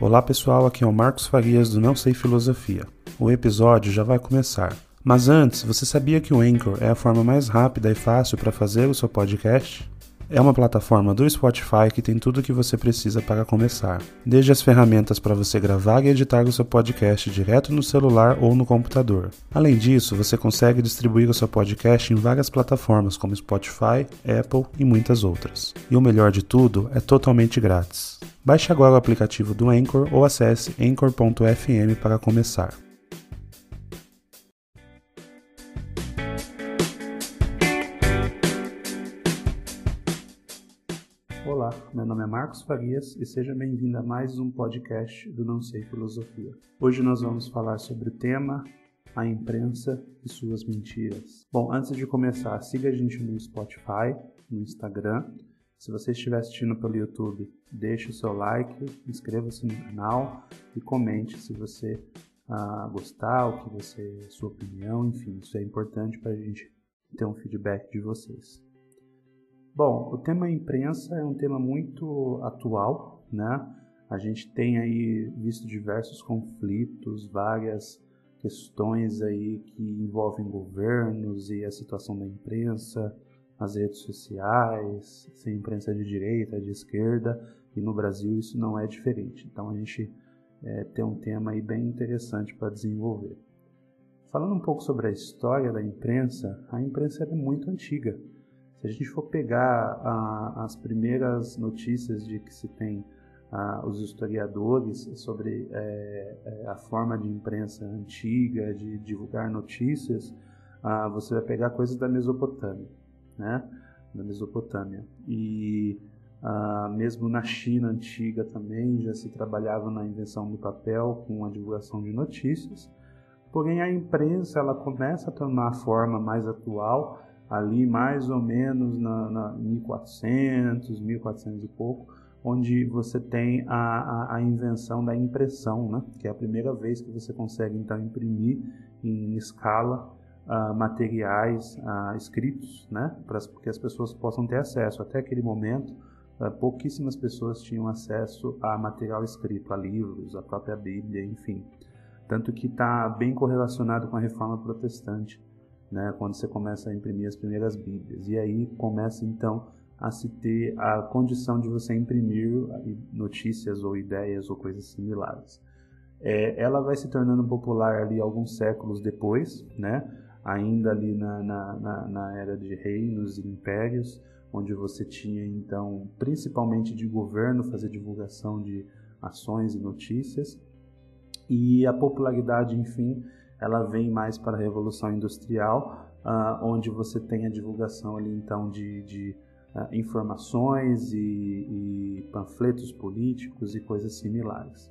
Olá pessoal, aqui é o Marcos Farias do Não Sei Filosofia. O episódio já vai começar. Mas antes, você sabia que o Anchor é a forma mais rápida e fácil para fazer o seu podcast? É uma plataforma do Spotify que tem tudo o que você precisa para começar, desde as ferramentas para você gravar e editar o seu podcast direto no celular ou no computador. Além disso, você consegue distribuir o seu podcast em várias plataformas como Spotify, Apple e muitas outras. E o melhor de tudo, é totalmente grátis. Baixe agora o aplicativo do Anchor ou acesse anchor.fm para começar. Marcos Farias e seja bem-vindo a mais um podcast do Não Sei Filosofia. Hoje nós vamos falar sobre o tema a imprensa e suas mentiras. Bom, antes de começar, siga a gente no Spotify, no Instagram. Se você estiver assistindo pelo YouTube, deixe o seu like, inscreva-se no canal e comente se você ah, gostar, o que você, sua opinião, enfim, isso é importante para a gente ter um feedback de vocês. Bom, o tema imprensa é um tema muito atual, né? A gente tem aí visto diversos conflitos, várias questões aí que envolvem governos e a situação da imprensa, as redes sociais, se a imprensa é de direita, de esquerda, e no Brasil isso não é diferente. Então a gente é, tem um tema aí bem interessante para desenvolver. Falando um pouco sobre a história da imprensa, a imprensa é muito antiga. Se a gente for pegar ah, as primeiras notícias de que se tem ah, os historiadores sobre é, a forma de imprensa antiga, de divulgar notícias, ah, você vai pegar coisas da Mesopotâmia, né? Da Mesopotâmia. E mesmo na China antiga também já se trabalhava na invenção do papel com a divulgação de notícias. Porém, a imprensa ela começa a tomar forma mais atual ali mais ou menos na, na 1400, 1400 e pouco, onde você tem a, a, a, invenção da impressão, né? que é a primeira vez que você consegue então imprimir em escala uh, materiais uh, escritos, né? para que as pessoas possam ter acesso. Até aquele momento, uh, pouquíssimas pessoas tinham acesso a material escrito, a livros, a própria Bíblia, enfim. Tanto que está bem correlacionado com a reforma protestante né, quando você começa a imprimir as primeiras Bíblias. E aí começa então a se ter a condição de você imprimir notícias ou ideias ou coisas similares. É, ela vai se tornando popular ali alguns séculos depois, né, ainda ali na, na, na, na era de reinos e impérios, onde você tinha então principalmente de governo fazer divulgação de ações e notícias. E a popularidade, enfim, ela vem mais para a Revolução Industrial, uh, onde você tem a divulgação ali então de, de uh, informações e, e, panfletos políticos e coisas similares.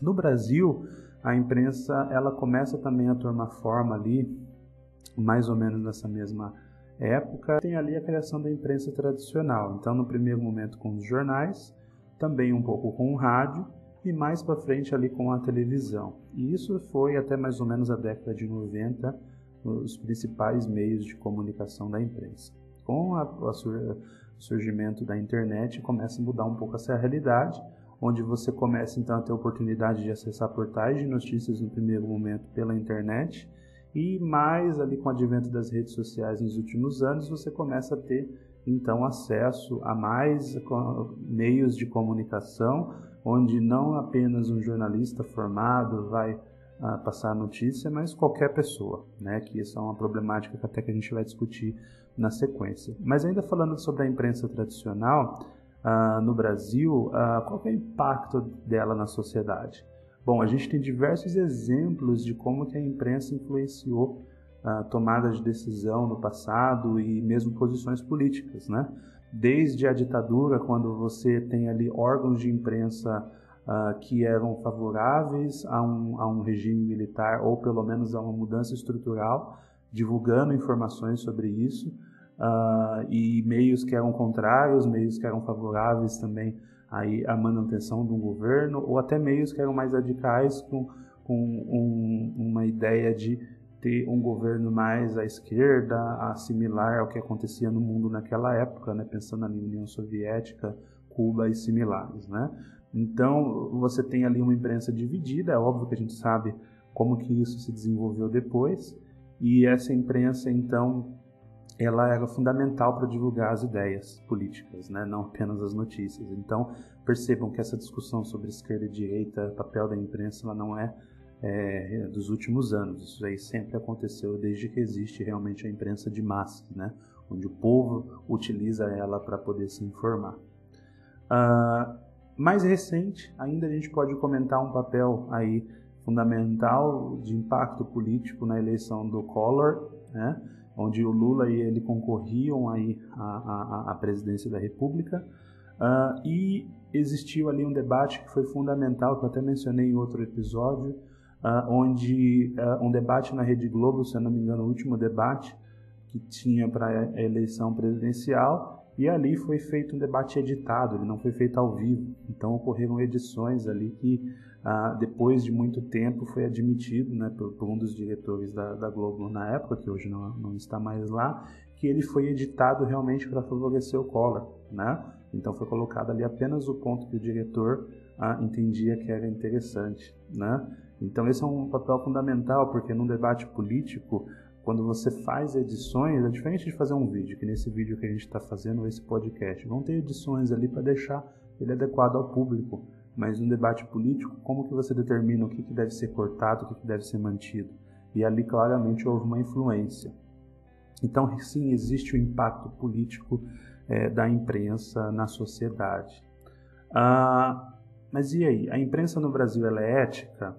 No Brasil, a imprensa ela começa também a tomar forma ali, mais ou menos nessa mesma época. Tem ali a criação da imprensa tradicional. Então, no primeiro momento com os jornais, também um pouco com o rádio e mais para frente ali com a televisão. E isso foi até mais ou menos a década de 90 os principais meios de comunicação da imprensa. Com a, a sur, o surgimento da internet começa a mudar um pouco essa realidade, onde você começa então a ter a oportunidade de acessar portais de notícias no primeiro momento pela internet e mais ali com o advento das redes sociais nos últimos anos você começa a ter então acesso a mais meios de comunicação onde não apenas um jornalista formado vai uh, passar a notícia, mas qualquer pessoa, né? Que isso é uma problemática que até que a gente vai discutir na sequência. Mas ainda falando sobre a imprensa tradicional uh, no Brasil, uh, qual é o impacto dela na sociedade? Bom, a gente tem diversos exemplos de como que a imprensa influenciou a tomada de decisão no passado e mesmo posições políticas, né? desde a ditadura, quando você tem ali órgãos de imprensa uh, que eram favoráveis a um, a um regime militar ou pelo menos a uma mudança estrutural, divulgando informações sobre isso, uh, e meios que eram contrários, meios que eram favoráveis também aí à manutenção do governo, ou até meios que eram mais radicais com, com um, uma ideia de ter um governo mais à esquerda, assimilar ao que acontecia no mundo naquela época, né? pensando na União Soviética, Cuba e similares. Né? Então, você tem ali uma imprensa dividida, é óbvio que a gente sabe como que isso se desenvolveu depois, e essa imprensa, então, ela era fundamental para divulgar as ideias políticas, né? não apenas as notícias. Então, percebam que essa discussão sobre esquerda e direita, papel da imprensa, ela não é, é, dos últimos anos. Isso aí sempre aconteceu desde que existe realmente a imprensa de massa, né? onde o povo utiliza ela para poder se informar. Uh, mais recente, ainda a gente pode comentar um papel aí fundamental de impacto político na eleição do Collor, né? onde o Lula e ele concorriam aí à, à, à presidência da República. Uh, e existiu ali um debate que foi fundamental, que eu até mencionei em outro episódio, uh, onde uh, um debate na Rede Globo, se eu não me engano, o último debate que tinha para a eleição presidencial, e ali foi feito um debate editado, ele não foi feito ao vivo. Então ocorreram edições ali que ah, depois de muito tempo foi admitido né, por, por um dos diretores da, da, Globo na época, que hoje não, não está mais lá, que ele foi editado realmente para favorecer o Collor. Né? Então foi colocado ali apenas o ponto que o diretor ah, entendia que era interessante. Né? Então esse é um papel fundamental, porque num debate político, quando você faz edições, é diferente de fazer um vídeo, que nesse vídeo que a gente está fazendo, esse podcast, vão ter edições ali para deixar ele adequado ao público. Mas no debate político, como que você determina o que, que deve ser cortado, o que, que deve ser mantido? E ali claramente houve uma influência. Então, sim, existe o impacto político é, da imprensa na sociedade. Ah, mas e aí? A imprensa no Brasil ela é ética?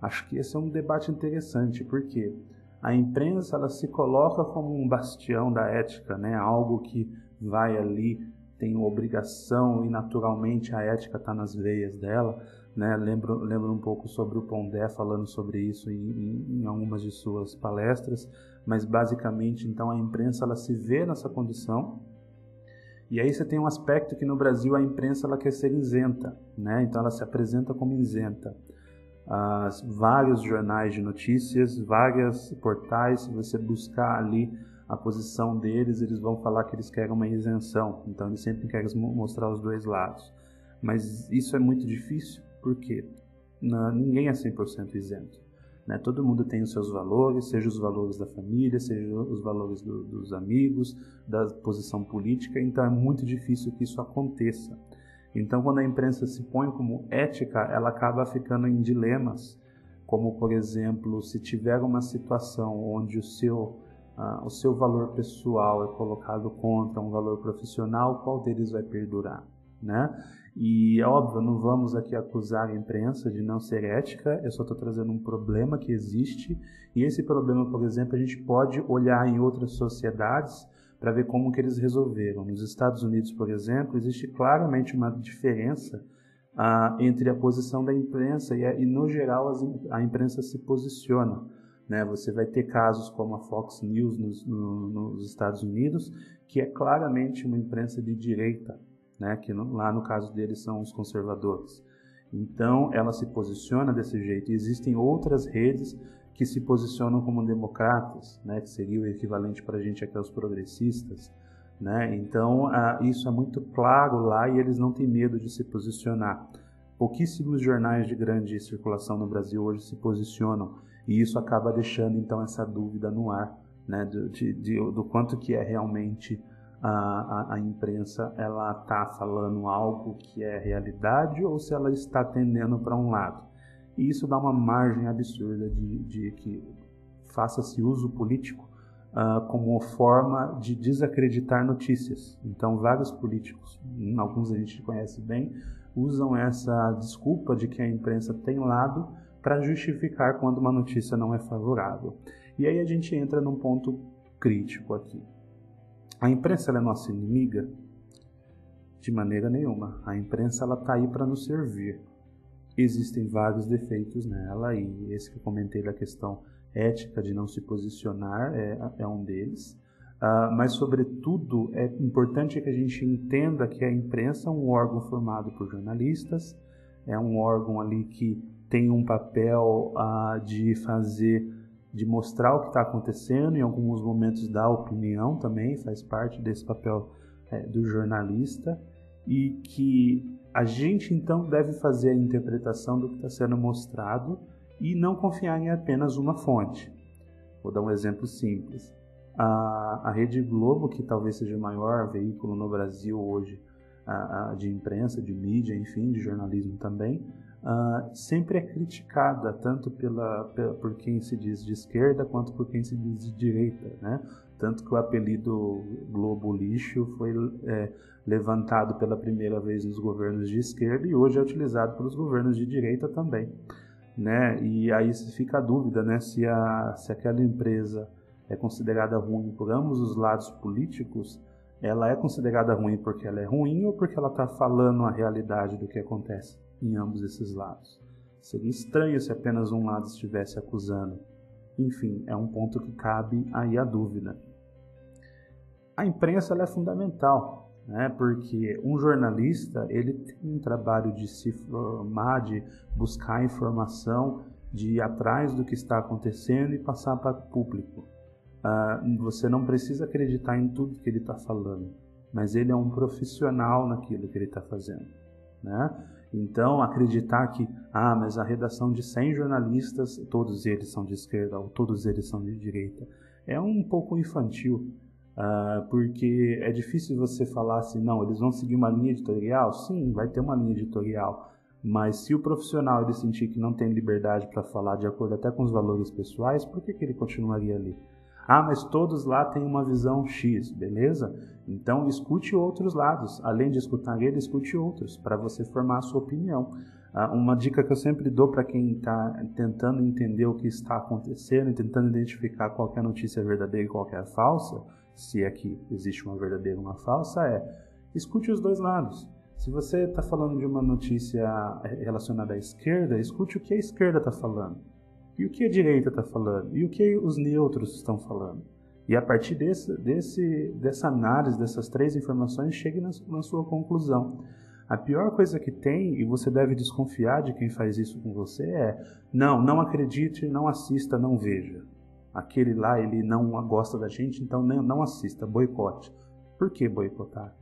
Acho que esse é um debate interessante, porque a imprensa ela se coloca como um bastião da ética, né? algo que vai ali tem obrigação e naturalmente a ética está nas veias dela. Né? Lembro, lembro um pouco sobre o Pondé falando sobre isso em, em, em, algumas de suas palestras, mas basicamente então a imprensa ela se vê nessa condição. E aí você tem um aspecto que no Brasil a imprensa ela quer ser isenta, né? então ela se apresenta como isenta. As, vários jornais de notícias, vários portais, se você buscar ali a posição deles, eles vão falar que eles querem uma isenção. Então eles sempre querem mostrar os dois lados. Mas isso é muito difícil porque ninguém é 100% isento. Né? Todo mundo tem os seus valores, seja os valores da família, seja os valores do, dos amigos, da posição política. Então é muito difícil que isso aconteça. Então, quando a imprensa se põe como ética, ela acaba ficando em dilemas, como por exemplo, se tiver uma situação onde o seu ah, o seu valor pessoal é colocado contra um valor profissional, qual deles vai perdurar? Né? E é óbvio, não vamos aqui acusar a imprensa de não ser ética, eu só estou trazendo um problema que existe, e esse problema, por exemplo, a gente pode olhar em outras sociedades para ver como que eles resolveram. Nos Estados Unidos, por exemplo, existe claramente uma diferença ah, entre a posição da imprensa e, e no geral, as, a imprensa se posiciona. Né? Você vai ter casos como a Fox News nos, no, nos Estados Unidos, que é claramente uma imprensa de direita, né? que no, lá no caso deles são os conservadores. Então ela se posiciona desse jeito. E existem outras redes que se posicionam como democratas, né? que seria o equivalente para a gente aqui aos progressistas. Né? Então ah, isso é muito claro lá e eles não têm medo de se posicionar. Pouquíssimos jornais de grande circulação no Brasil hoje se posicionam e isso acaba deixando então essa dúvida no ar, né, do, de, de, do quanto que é realmente a, a, imprensa ela está falando algo que é realidade ou se ela está tendendo para um lado. E isso dá uma margem absurda de, de que faça-se uso político uh, como forma de desacreditar notícias. Então, vários políticos, alguns a gente conhece bem, usam essa desculpa de que a imprensa tem lado para justificar quando uma notícia não é favorável. E aí a gente entra num ponto crítico aqui. A imprensa é nossa inimiga? De maneira nenhuma. A imprensa ela está aí para nos servir. Existem vários defeitos nela e esse que eu comentei da questão ética de não se posicionar é, é um deles. Uh, mas, sobretudo, é importante que a gente entenda que a imprensa é um órgão formado por jornalistas, é um órgão ali que tem um papel uh, de fazer, de mostrar o que está acontecendo, em alguns momentos dar opinião também, faz parte desse papel é, do jornalista, e que a gente então deve fazer a interpretação do que está sendo mostrado e não confiar em apenas uma fonte. Vou dar um exemplo simples. A, a Rede Globo, que talvez seja o maior veículo no Brasil hoje a, a, de imprensa, de mídia, enfim, de jornalismo também, uh, sempre é criticada tanto pela, pela, por quem se diz de esquerda quanto por quem se diz de direita, né? Tanto que o apelido Globo Lixo foi é, levantado pela primeira vez nos governos de esquerda e hoje é utilizado pelos governos de direita também, né? E aí fica a dúvida, né? Se, a, se aquela empresa é considerada ruim por ambos os lados políticos, ela é considerada ruim porque ela é ruim ou porque ela está falando a realidade do que acontece em ambos esses lados. Seria estranho se apenas um lado estivesse acusando. Enfim, é um ponto que cabe aí a dúvida. A imprensa é fundamental, né? porque um jornalista ele tem um trabalho de se formar, de buscar informação, de ir atrás do que está acontecendo e passar para o público. Uh, você não precisa acreditar em tudo que ele está falando, mas ele é um profissional naquilo que ele está fazendo. Né? Então, acreditar que, ah, mas a redação de 100 jornalistas, todos eles são de esquerda ou todos eles são de direita, é um pouco infantil, uh, porque é difícil você falar assim, não, eles vão seguir uma linha editorial? Sim, vai ter uma linha editorial, mas se o profissional ele sentir que não tem liberdade para falar de acordo até com os valores pessoais, por que, que ele continuaria ali? Ah, mas todos lá têm uma visão X, beleza? Então escute outros lados. Além de escutar ele, escute outros, para você formar a sua opinião. Ah, uma dica que eu sempre dou para quem está tentando entender o que está acontecendo, tentando identificar qual é notícia verdadeira e qual é falsa, se é que existe uma verdadeira e uma falsa, é escute os dois lados. Se você está falando de uma notícia relacionada à esquerda, escute o que a esquerda está falando. E o que a direita está falando? E o que os neutros estão falando? E a partir desse, desse, dessa análise, dessas três informações, chegue na, na sua conclusão. A pior coisa que tem, e você deve desconfiar de quem faz isso com você, é: não, não acredite, não assista, não veja. Aquele lá, ele não gosta da gente, então não, assista, boicote. Por que boicotar?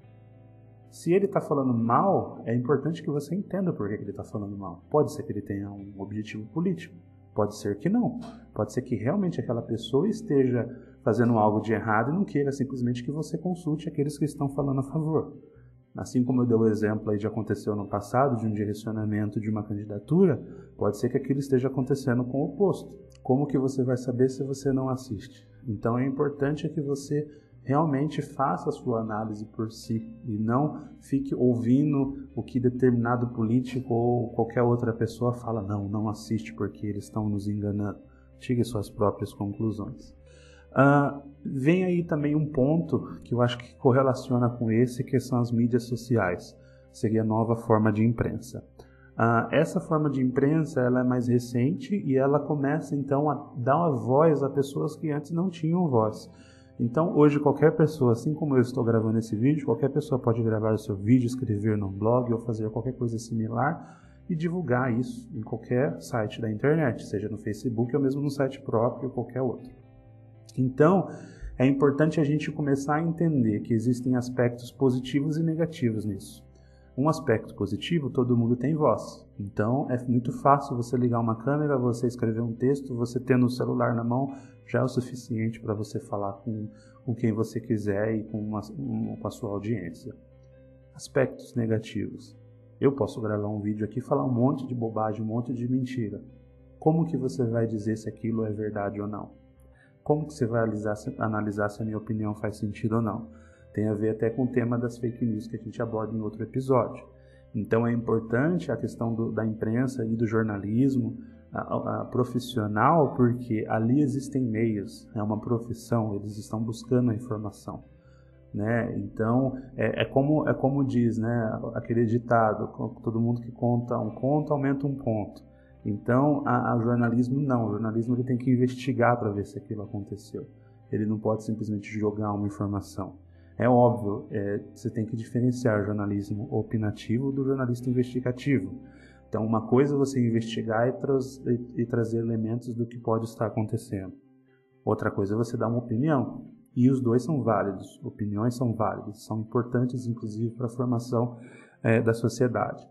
Se ele está falando mal, é importante que você entenda por que ele está falando mal. Pode ser que ele tenha um objetivo político. Pode ser que não. Pode ser que realmente aquela pessoa esteja fazendo algo de errado e não queira simplesmente que você consulte aqueles que estão falando a favor. Assim como eu dei o exemplo aí de aconteceu no passado, de um direcionamento de uma candidatura, pode ser que aquilo esteja acontecendo com o oposto. Como que você vai saber se você não assiste? Então é importante que você realmente faça a sua análise por si e não fique ouvindo o que determinado político ou qualquer outra pessoa fala. Não, não assiste porque eles estão nos enganando. Tire suas próprias conclusões. Uh, vem aí também um ponto que eu acho que correlaciona com esse, que são as mídias sociais. Seria a nova forma de imprensa. Uh, essa forma de imprensa ela é mais recente e ela começa então a dar uma voz a pessoas que antes não tinham voz. Então, hoje, qualquer pessoa, assim como eu estou gravando esse vídeo, qualquer pessoa pode gravar o seu vídeo, escrever no blog ou fazer qualquer coisa similar e divulgar isso em qualquer site da internet, seja no Facebook ou mesmo no site próprio ou qualquer outro. Então, é importante a gente começar a entender que existem aspectos positivos e negativos nisso. Um aspecto positivo, todo mundo tem voz. Então, é muito fácil você ligar uma câmera, você escrever um texto, você tendo o celular na mão, já é o suficiente para você falar com, com quem você quiser e com, uma, um, com a sua audiência. Aspectos negativos. Eu posso gravar um vídeo aqui e falar um monte de bobagem, um monte de mentira. Como que você vai dizer se aquilo é verdade ou não? Como que você vai analisar, analisar se a minha opinião faz sentido ou não? Tem a ver até com o tema das fake news que a gente aborda em outro episódio. Então é importante a questão do, da imprensa e do jornalismo, a, a profissional, porque ali existem meios, é uma profissão, eles estão buscando a informação. Né? Então é, é, como é como diz, né, aquele ditado, todo mundo que conta um conto aumenta um ponto. Então a jornalismo não, o jornalismo ele tem que investigar para ver se aquilo aconteceu. Ele não pode simplesmente jogar uma informação. É óbvio, é, você tem que diferenciar o jornalismo opinativo do jornalista investigativo. Então, uma coisa é você investigar e, tra e, trazer elementos do que pode estar acontecendo. Outra coisa é você dar uma opinião. E os dois são válidos. Opiniões são válidas, são importantes, inclusive, para a formação é, da sociedade.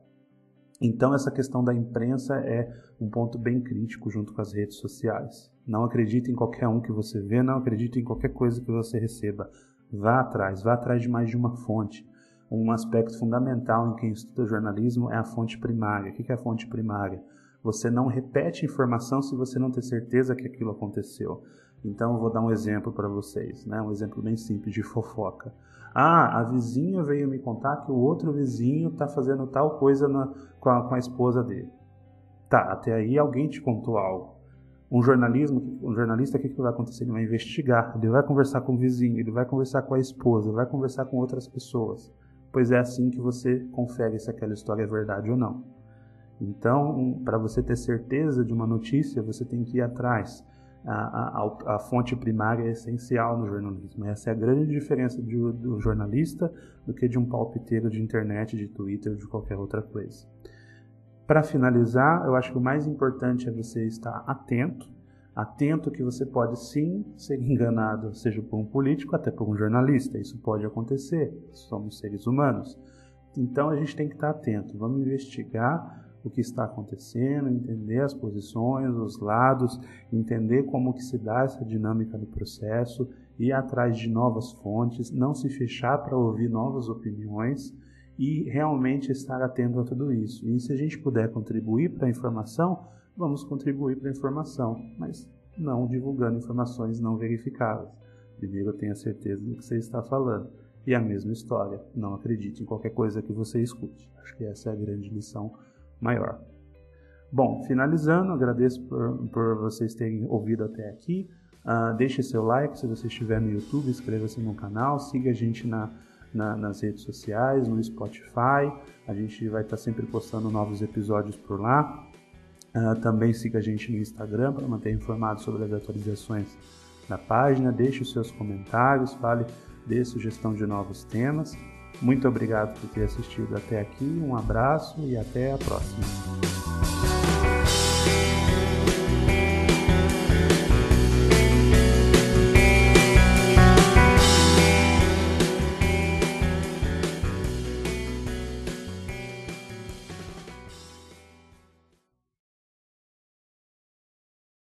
Então, essa questão da imprensa é um ponto bem crítico junto com as redes sociais. Não acredite em qualquer um que você vê, não acredite em qualquer coisa que você receba. Vá atrás, vá atrás de mais de uma fonte. Um aspecto fundamental em quem estuda jornalismo é a fonte primária. O que é a fonte primária? Você não repete informação se você não ter certeza que aquilo aconteceu. Então, eu vou dar um exemplo para vocês, né? um exemplo bem simples de fofoca. Ah, a vizinha veio me contar que o outro vizinho está fazendo tal coisa na, com, a, com, a, esposa dele. Tá, até aí alguém te contou algo. Um jornalismo, um jornalista, o que, que vai acontecer? Ele vai investigar, ele vai conversar com o vizinho, ele vai conversar com a esposa, vai conversar com outras pessoas. Pois é assim que você confere se aquela história é verdade ou não. Então, para você ter certeza de uma notícia, você tem que ir atrás a, a, a, fonte primária é essencial no jornalismo. Essa é a grande diferença de, do jornalista do que de um palpiteiro de internet, de Twitter, de qualquer outra coisa. Para finalizar, eu acho que o mais importante é você estar atento, atento que você pode sim ser enganado, seja por um político, até por um jornalista. Isso pode acontecer. Somos seres humanos. Então a gente tem que estar atento. Vamos investigar o que está acontecendo, entender as posições, os lados, entender como que se dá essa dinâmica do processo, ir atrás de novas fontes, não se fechar para ouvir novas opiniões e realmente estar atento a tudo isso. E se a gente puder contribuir para a informação, vamos contribuir para a informação, mas não divulgando informações não verificáveis. Primeiro, tenha certeza do que você está falando. E a mesma história, não acredite em qualquer coisa que você escute. Acho que essa é a grande lição maior. Bom, finalizando, agradeço por, por vocês terem ouvido até aqui. Uh, deixe seu like se você estiver no YouTube, inscreva-se no canal, siga a gente na, na, nas redes sociais, no Spotify. A gente vai estar sempre postando novos episódios por lá. Uh, também siga a gente no Instagram para manter informado sobre as atualizações da página. Deixe os seus comentários, fale, dê sugestão de novos temas. Muito obrigado por ter assistido até aqui, um abraço e até a próxima.